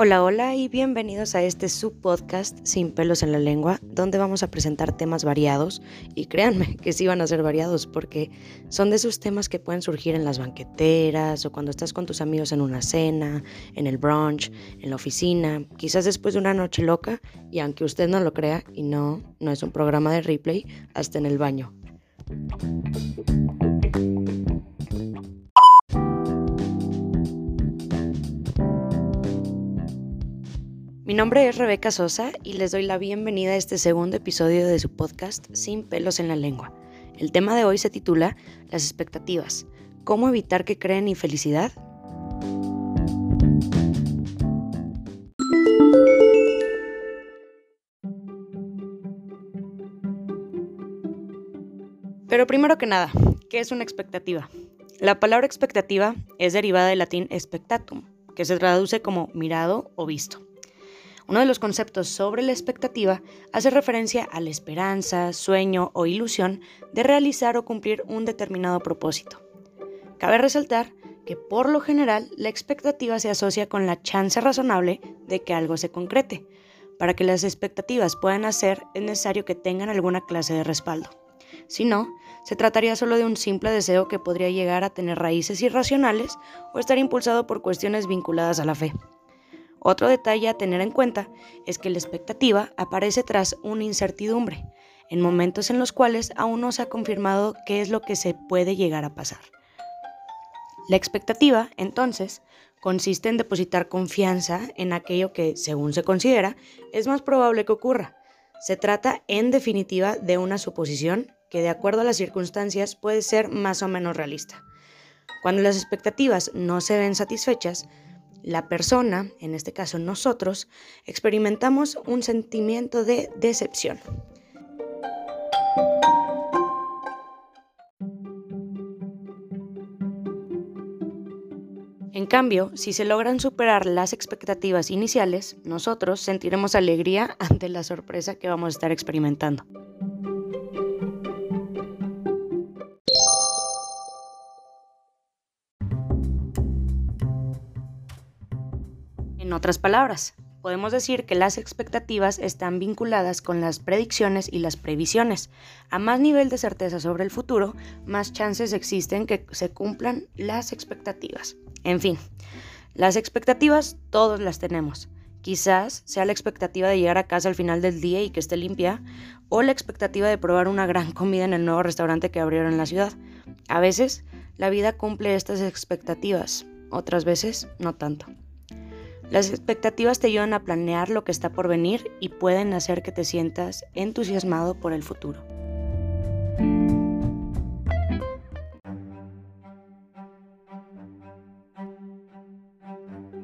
Hola, hola y bienvenidos a este subpodcast Sin pelos en la lengua, donde vamos a presentar temas variados y créanme que sí van a ser variados porque son de esos temas que pueden surgir en las banqueteras o cuando estás con tus amigos en una cena, en el brunch, en la oficina, quizás después de una noche loca y aunque usted no lo crea y no, no es un programa de replay, hasta en el baño. Mi nombre es Rebeca Sosa y les doy la bienvenida a este segundo episodio de su podcast Sin pelos en la lengua. El tema de hoy se titula Las expectativas. ¿Cómo evitar que creen infelicidad? Pero primero que nada, ¿qué es una expectativa? La palabra expectativa es derivada del latín expectatum, que se traduce como mirado o visto. Uno de los conceptos sobre la expectativa hace referencia a la esperanza, sueño o ilusión de realizar o cumplir un determinado propósito. Cabe resaltar que por lo general la expectativa se asocia con la chance razonable de que algo se concrete. Para que las expectativas puedan hacer es necesario que tengan alguna clase de respaldo. Si no, se trataría solo de un simple deseo que podría llegar a tener raíces irracionales o estar impulsado por cuestiones vinculadas a la fe. Otro detalle a tener en cuenta es que la expectativa aparece tras una incertidumbre, en momentos en los cuales aún no se ha confirmado qué es lo que se puede llegar a pasar. La expectativa, entonces, consiste en depositar confianza en aquello que, según se considera, es más probable que ocurra. Se trata, en definitiva, de una suposición que, de acuerdo a las circunstancias, puede ser más o menos realista. Cuando las expectativas no se ven satisfechas, la persona, en este caso nosotros, experimentamos un sentimiento de decepción. En cambio, si se logran superar las expectativas iniciales, nosotros sentiremos alegría ante la sorpresa que vamos a estar experimentando. En otras palabras, podemos decir que las expectativas están vinculadas con las predicciones y las previsiones. A más nivel de certeza sobre el futuro, más chances existen que se cumplan las expectativas. En fin, las expectativas todos las tenemos. Quizás sea la expectativa de llegar a casa al final del día y que esté limpia, o la expectativa de probar una gran comida en el nuevo restaurante que abrieron en la ciudad. A veces, la vida cumple estas expectativas, otras veces no tanto. Las expectativas te ayudan a planear lo que está por venir y pueden hacer que te sientas entusiasmado por el futuro.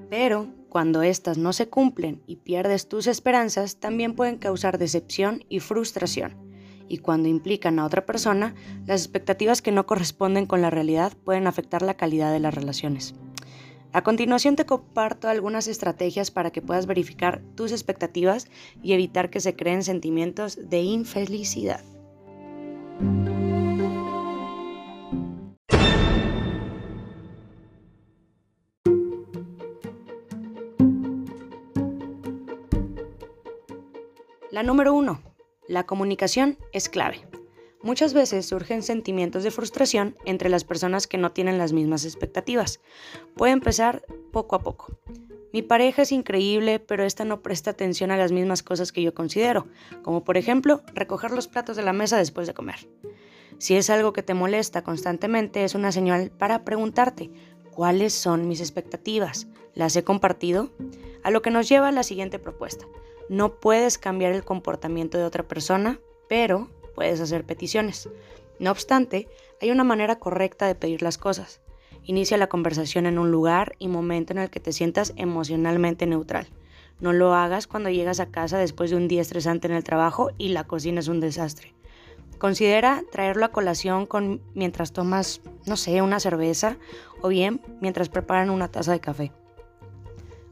Pero cuando éstas no se cumplen y pierdes tus esperanzas, también pueden causar decepción y frustración. Y cuando implican a otra persona, las expectativas que no corresponden con la realidad pueden afectar la calidad de las relaciones. A continuación te comparto algunas estrategias para que puedas verificar tus expectativas y evitar que se creen sentimientos de infelicidad. La número uno, la comunicación es clave. Muchas veces surgen sentimientos de frustración entre las personas que no tienen las mismas expectativas. Puede empezar poco a poco. Mi pareja es increíble, pero esta no presta atención a las mismas cosas que yo considero, como por ejemplo recoger los platos de la mesa después de comer. Si es algo que te molesta constantemente, es una señal para preguntarte, ¿cuáles son mis expectativas? ¿Las he compartido? A lo que nos lleva a la siguiente propuesta. No puedes cambiar el comportamiento de otra persona, pero puedes hacer peticiones. No obstante, hay una manera correcta de pedir las cosas. Inicia la conversación en un lugar y momento en el que te sientas emocionalmente neutral. No lo hagas cuando llegas a casa después de un día estresante en el trabajo y la cocina es un desastre. Considera traerlo a colación con, mientras tomas, no sé, una cerveza o bien mientras preparan una taza de café.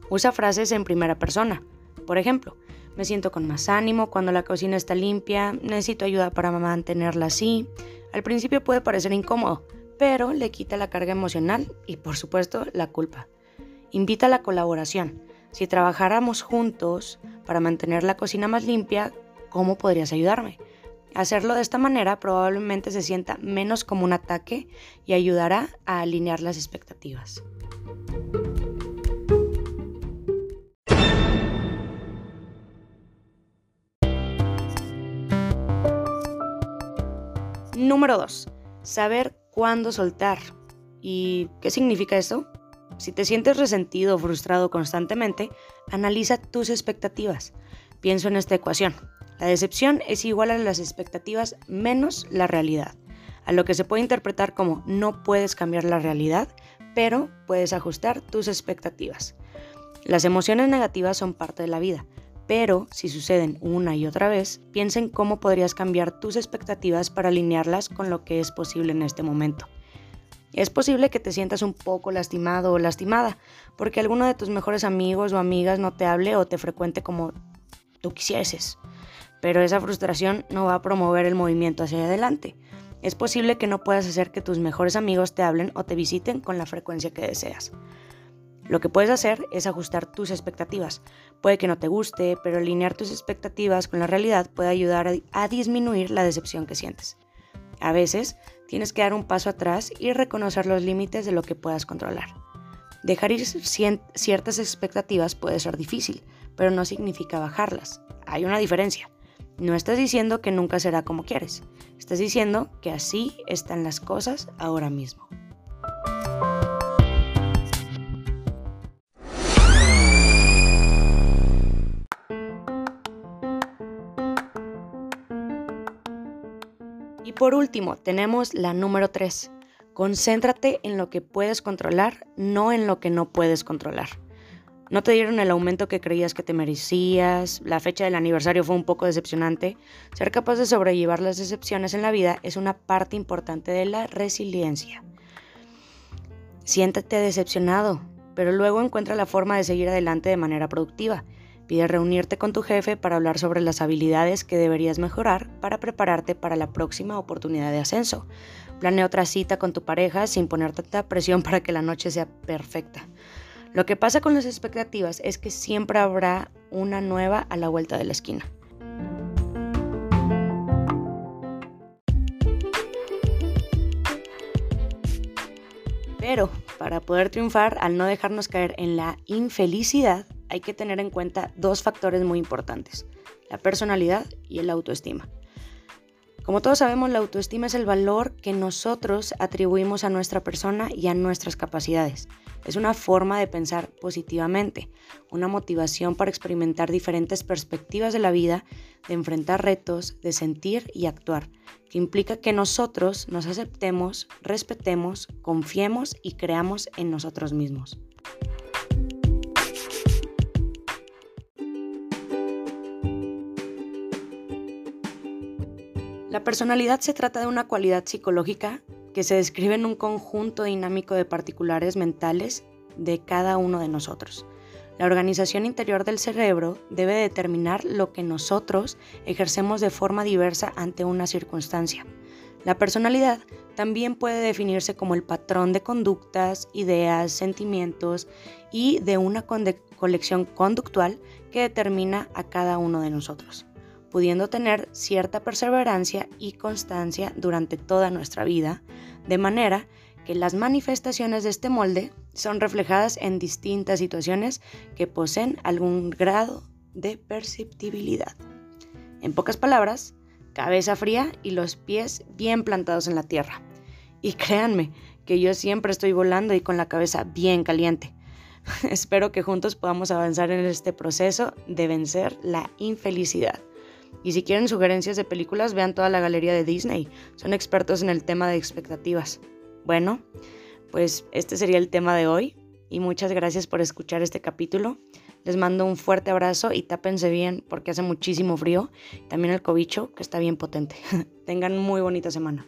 Usa frases en primera persona. Por ejemplo, me siento con más ánimo cuando la cocina está limpia, necesito ayuda para mantenerla así. Al principio puede parecer incómodo, pero le quita la carga emocional y por supuesto la culpa. Invita a la colaboración. Si trabajáramos juntos para mantener la cocina más limpia, ¿cómo podrías ayudarme? Hacerlo de esta manera probablemente se sienta menos como un ataque y ayudará a alinear las expectativas. Número 2. Saber cuándo soltar. ¿Y qué significa eso? Si te sientes resentido o frustrado constantemente, analiza tus expectativas. Pienso en esta ecuación. La decepción es igual a las expectativas menos la realidad, a lo que se puede interpretar como no puedes cambiar la realidad, pero puedes ajustar tus expectativas. Las emociones negativas son parte de la vida, pero si suceden una y otra vez, piensa en cómo podrías cambiar tus expectativas para alinearlas con lo que es posible en este momento. Es posible que te sientas un poco lastimado o lastimada porque alguno de tus mejores amigos o amigas no te hable o te frecuente como tú quisieses pero esa frustración no va a promover el movimiento hacia adelante. Es posible que no puedas hacer que tus mejores amigos te hablen o te visiten con la frecuencia que deseas. Lo que puedes hacer es ajustar tus expectativas. Puede que no te guste, pero alinear tus expectativas con la realidad puede ayudar a, disminuir la decepción que sientes. A veces, tienes que dar un paso atrás y reconocer los límites de lo que puedas controlar. Dejar ir ciertas expectativas puede ser difícil, pero no significa bajarlas. Hay una diferencia. No estás diciendo que nunca será como quieres, estás diciendo que así están las cosas ahora mismo. Por último, tenemos la número 3. Concéntrate en lo que puedes controlar, no en lo que no puedes controlar. No te dieron el aumento que creías que te merecías, la fecha del aniversario fue un poco decepcionante. Ser capaz de sobrellevar las decepciones en la vida es una parte importante de la resiliencia. Siéntate decepcionado, pero luego encuentra la forma de seguir adelante de manera productiva. Pide reunirte con tu jefe para hablar sobre las habilidades que deberías mejorar para prepararte para la próxima oportunidad de ascenso. Planea otra cita con tu pareja sin poner tanta presión para que la noche sea perfecta. Lo que pasa con las expectativas es que siempre habrá una nueva a la vuelta de la esquina. Pero para poder triunfar, al no dejarnos caer en la infelicidad, hay que tener en cuenta dos factores muy importantes, la personalidad y el autoestima. Como todos sabemos, la autoestima es el valor que nosotros atribuimos a nuestra persona y a nuestras capacidades. Es una forma de pensar positivamente, una motivación para experimentar diferentes perspectivas de la vida, de enfrentar retos, de sentir y actuar, que implica que nosotros nos aceptemos, respetemos, confiemos y creamos en nosotros mismos. La personalidad se trata de una cualidad psicológica que se describe en un conjunto dinámico de particulares mentales de cada uno de nosotros. La organización interior del cerebro debe determinar lo que nosotros ejercemos de forma diversa ante una circunstancia. La personalidad también puede definirse como el patrón de conductas, ideas, sentimientos y de una colección conductual que determina a cada uno de nosotros pudiendo tener cierta perseverancia y constancia durante toda nuestra vida, de manera que las manifestaciones de este molde son reflejadas en distintas situaciones que poseen algún grado de perceptibilidad. En pocas palabras, cabeza fría y los pies bien plantados en la tierra. Y créanme que yo siempre estoy volando y con la cabeza bien caliente. Espero que juntos podamos avanzar en este proceso de vencer la infelicidad. Y si quieren sugerencias de películas, vean toda la galería de Disney. Son expertos en el tema de expectativas. Bueno, pues este sería el tema de hoy y muchas gracias por escuchar este capítulo. Les mando un fuerte abrazo y tápense bien porque hace muchísimo frío. También el cobicho, que está bien potente. Tengan muy bonita semana.